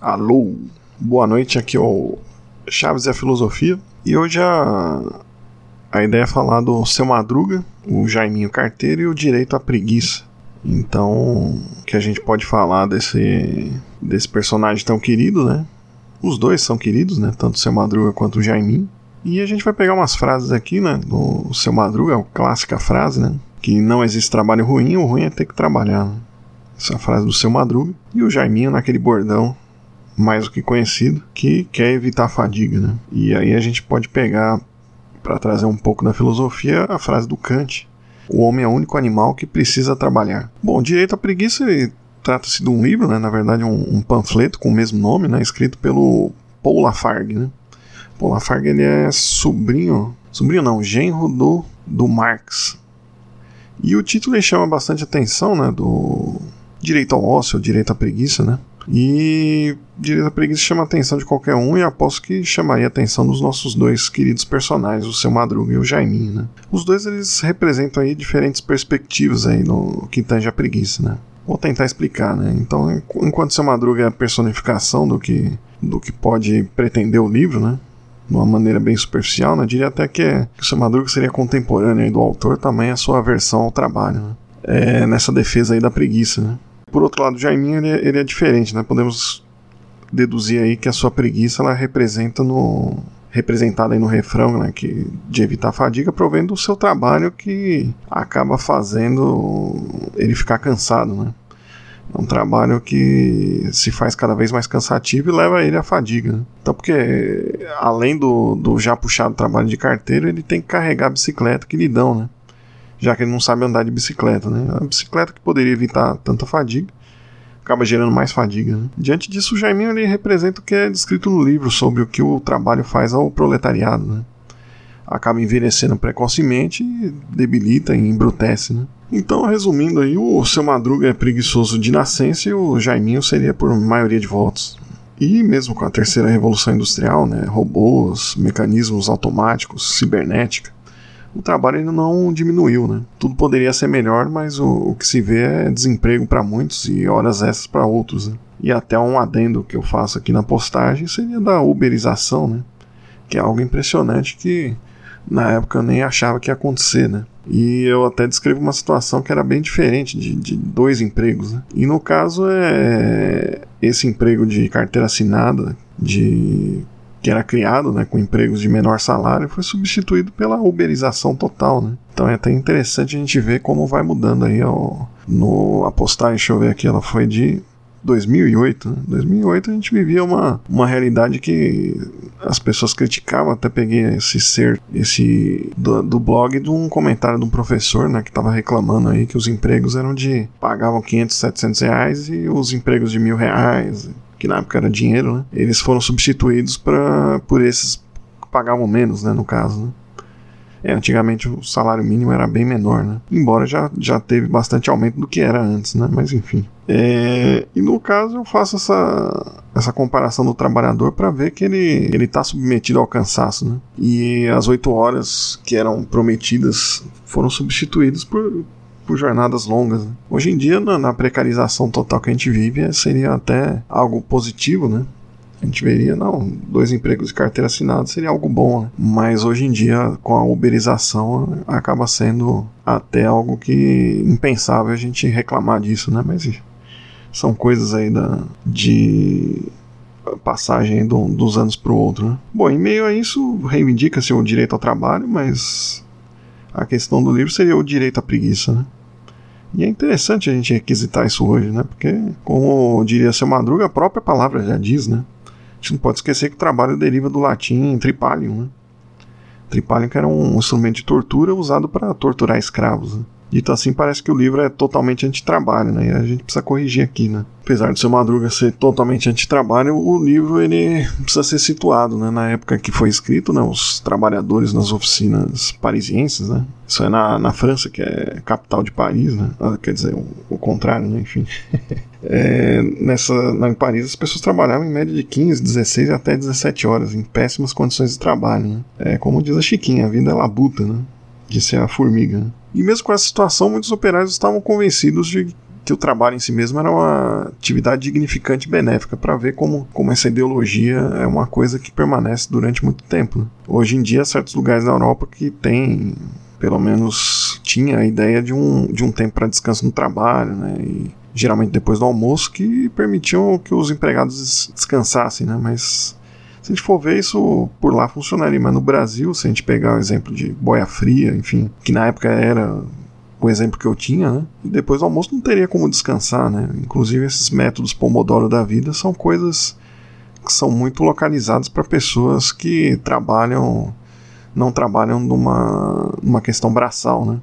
Alô, boa noite, aqui é o Chaves e a Filosofia. E hoje a, a ideia é falar do Seu Madruga, o Jaiminho Carteiro e o Direito à Preguiça. Então, que a gente pode falar desse, desse personagem tão querido, né? Os dois são queridos, né? Tanto o Seu Madruga quanto o Jaiminho. E a gente vai pegar umas frases aqui, né? Do Seu Madruga, é a clássica frase, né? Que não existe trabalho ruim, o ruim é ter que trabalhar. Né? Essa frase do Seu Madruga. E o Jaiminho naquele bordão mais do que conhecido, que quer evitar a fadiga, né? E aí a gente pode pegar para trazer um pouco da filosofia a frase do Kant: o homem é o único animal que precisa trabalhar. Bom, Direito à Preguiça trata-se de um livro, né? Na verdade, um, um, panfleto com o mesmo nome, né? Escrito pelo Paul Lafargue, né? Paul Lafargue ele é sobrinho, sobrinho não, genro do, do Marx. E o título chama bastante atenção, né? Do direito ao ócio, direito à preguiça, né? E à preguiça chama a atenção de qualquer um e aposto que chamaria a atenção dos nossos dois queridos personagens, o seu Madruga e o Jaiminho, né? Os dois eles representam aí diferentes perspectivas aí no que tange a preguiça, né? Vou tentar explicar, né? Então, enquanto seu Madruga é a personificação do que do que pode pretender o livro, né? De uma maneira bem superficial, né? Diria até que, é, que o seu Madruga seria contemporâneo do autor, também a sua aversão ao trabalho, né? É, nessa defesa aí da preguiça, né? Por outro lado, o Jaiminho ele, é, ele é diferente, né? Podemos deduzir aí que a sua preguiça ela representa no representada aí no refrão, né, que de evitar a fadiga, provém do seu trabalho que acaba fazendo ele ficar cansado, né? É um trabalho que se faz cada vez mais cansativo e leva ele à fadiga. Né? Então, porque além do, do já puxado trabalho de carteiro, ele tem que carregar a bicicleta que lhe dão, né? Já que ele não sabe andar de bicicleta. Né? A bicicleta que poderia evitar tanta fadiga acaba gerando mais fadiga. Né? Diante disso, o Jaiminho ele representa o que é descrito no livro sobre o que o trabalho faz ao proletariado. Né? Acaba envelhecendo precocemente, debilita e embrutece. Né? Então, resumindo aí, o seu Madruga é preguiçoso de nascença e o Jaiminho seria por maioria de votos. E mesmo com a terceira revolução industrial, né, robôs, mecanismos automáticos, cibernética, o trabalho ainda não diminuiu, né? Tudo poderia ser melhor, mas o, o que se vê é desemprego para muitos e horas extras para outros. Né? E até um adendo que eu faço aqui na postagem seria da uberização, né? Que é algo impressionante que na época eu nem achava que ia acontecer, né? E eu até descrevo uma situação que era bem diferente de, de dois empregos. Né? E no caso é esse emprego de carteira assinada, de que era criado né, com empregos de menor salário, foi substituído pela uberização total. Né? Então é até interessante a gente ver como vai mudando aí. Ó, no, a postagem, deixa eu ver aqui, ela foi de 2008. Né? 2008 a gente vivia uma, uma realidade que as pessoas criticavam. Até peguei esse ser, esse do, do blog de um comentário de um professor, né, que estava reclamando aí que os empregos eram de pagavam 500, 700 reais e os empregos de mil reais que na época era dinheiro, né? Eles foram substituídos pra, por esses que pagavam menos, né? No caso, né? É, antigamente o salário mínimo era bem menor, né? Embora já, já teve bastante aumento do que era antes, né? Mas enfim. É, e no caso eu faço essa, essa comparação do trabalhador para ver que ele ele está submetido ao cansaço, né? E as oito horas que eram prometidas foram substituídas por, por jornadas longas. Né? Hoje em dia, na, na, precarização total que a gente vive, seria até algo positivo, né? A gente veria, não, dois empregos de carteira assinada seria algo bom, né? Mas hoje em dia, com a uberização, acaba sendo até algo que impensável a gente reclamar disso, né? Mas são coisas aí da, de passagem do, dos anos para o outro. Né? Bom, em meio a isso, reivindica-se o direito ao trabalho, mas a questão do livro seria o direito à preguiça. Né? E é interessante a gente requisitar isso hoje, né? Porque, como diria seu Madruga, a própria palavra já diz, né? A gente não pode esquecer que o trabalho deriva do latim tripalium, né? Tripalium que era um instrumento de tortura usado para torturar escravos. Né? Dito assim, parece que o livro é totalmente anti-trabalho, né? E a gente precisa corrigir aqui, né? Apesar de seu Madruga ser totalmente anti-trabalho, o livro ele precisa ser situado, né? Na época que foi escrito, né? Os trabalhadores nas oficinas parisienses, né? Isso é na, na França, que é capital de Paris, né? Ah, quer dizer, o, o contrário, né? Enfim. é, nessa, na, em Paris, as pessoas trabalhavam em média de 15, 16 até 17 horas, em péssimas condições de trabalho, né? É como diz a Chiquinha, a vida é labuta, né? Disse a formiga, né? E mesmo com essa situação, muitos operários estavam convencidos de que o trabalho em si mesmo era uma atividade dignificante e benéfica, para ver como, como essa ideologia é uma coisa que permanece durante muito tempo. Né? Hoje em dia, certos lugares na Europa que tem, pelo menos tinha a ideia de um, de um tempo para descanso no trabalho, né? E, geralmente depois do almoço, que permitiam que os empregados descansassem, né? Mas se a gente for ver isso por lá funcionaria, mas no Brasil, se a gente pegar o exemplo de boia fria, enfim, que na época era o exemplo que eu tinha, né? Depois do almoço não teria como descansar, né? Inclusive esses métodos Pomodoro da vida são coisas que são muito localizadas para pessoas que trabalham não trabalham numa, numa questão braçal, né?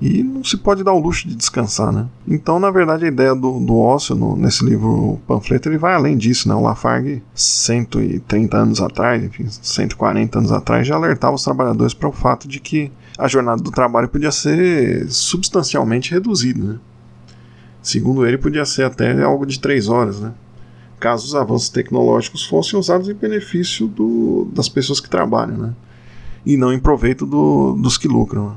E não se pode dar o luxo de descansar, né? Então, na verdade, a ideia do, do ócio no, nesse livro panfleto ele vai além disso, né? O Lafargue, 130 anos atrás, enfim, 140 anos atrás, já alertava os trabalhadores para o fato de que a jornada do trabalho podia ser substancialmente reduzida. Né? Segundo ele, podia ser até algo de três horas, né? caso os avanços tecnológicos fossem usados em benefício do, das pessoas que trabalham, né? e não em proveito do, dos que lucram. Né?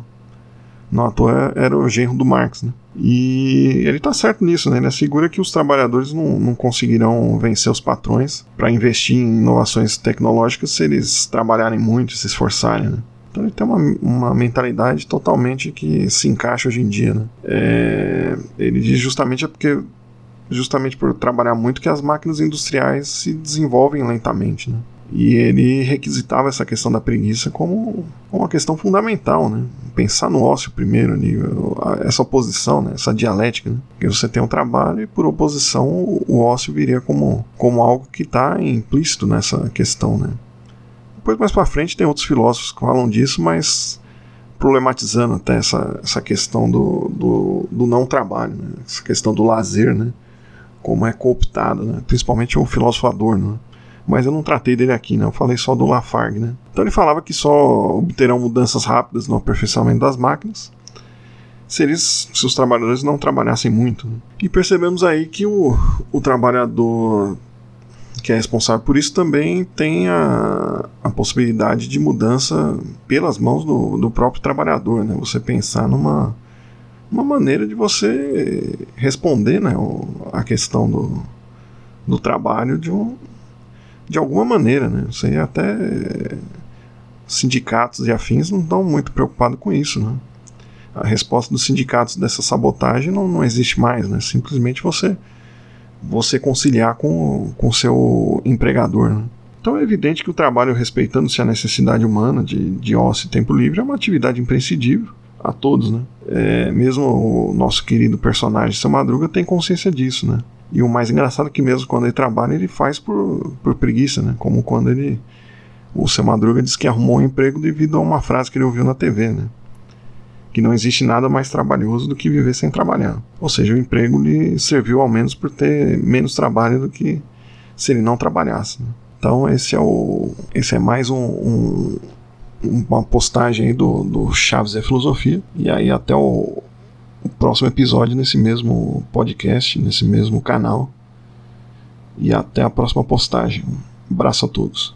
Não à toa era o genro do Marx. Né? E ele está certo nisso, né? ele assegura que os trabalhadores não, não conseguirão vencer os patrões para investir em inovações tecnológicas se eles trabalharem muito, se esforçarem. Né? Então ele tem uma, uma mentalidade totalmente que se encaixa hoje em dia. Né? É, ele diz justamente é porque justamente por trabalhar muito que as máquinas industriais se desenvolvem lentamente. Né? E ele requisitava essa questão da preguiça como uma questão fundamental, né? Pensar no ócio primeiro, ali, essa oposição, né? essa dialética. Né? Porque você tem um trabalho e, por oposição, o ócio viria como, como algo que está implícito nessa questão. Né? Depois, mais para frente, tem outros filósofos que falam disso, mas problematizando até essa, essa questão do, do, do não trabalho, né? essa questão do lazer, né? como é cooptado, né? principalmente o filósofo Adorno. Né? Mas eu não tratei dele aqui, né? eu falei só do Lafargue. Né? Então ele falava que só obterão mudanças rápidas no aperfeiçoamento das máquinas se, eles, se os trabalhadores não trabalhassem muito. Né? E percebemos aí que o, o trabalhador que é responsável por isso também tem a, a possibilidade de mudança pelas mãos do, do próprio trabalhador, né? Você pensar numa uma maneira de você responder, né, a questão do, do trabalho de, um, de alguma maneira, né? Você até sindicatos e afins não estão muito preocupados com isso, né? A resposta dos sindicatos dessa sabotagem não, não existe mais, né? Simplesmente você você conciliar com o seu empregador. Né? Então é evidente que o trabalho respeitando-se a necessidade humana de, de ócio e tempo livre é uma atividade imprescindível a todos, né? É, mesmo o nosso querido personagem Seu Madruga tem consciência disso, né? E o mais engraçado é que mesmo quando ele trabalha, ele faz por, por preguiça, né? Como quando ele... O Seu Madruga diz que arrumou um emprego devido a uma frase que ele ouviu na TV, né? que não existe nada mais trabalhoso do que viver sem trabalhar. Ou seja, o emprego lhe serviu ao menos por ter menos trabalho do que se ele não trabalhasse. Né? Então esse é o esse é mais um, um uma postagem aí do, do Chaves e Filosofia e aí até o próximo episódio nesse mesmo podcast, nesse mesmo canal e até a próxima postagem. Um abraço a todos.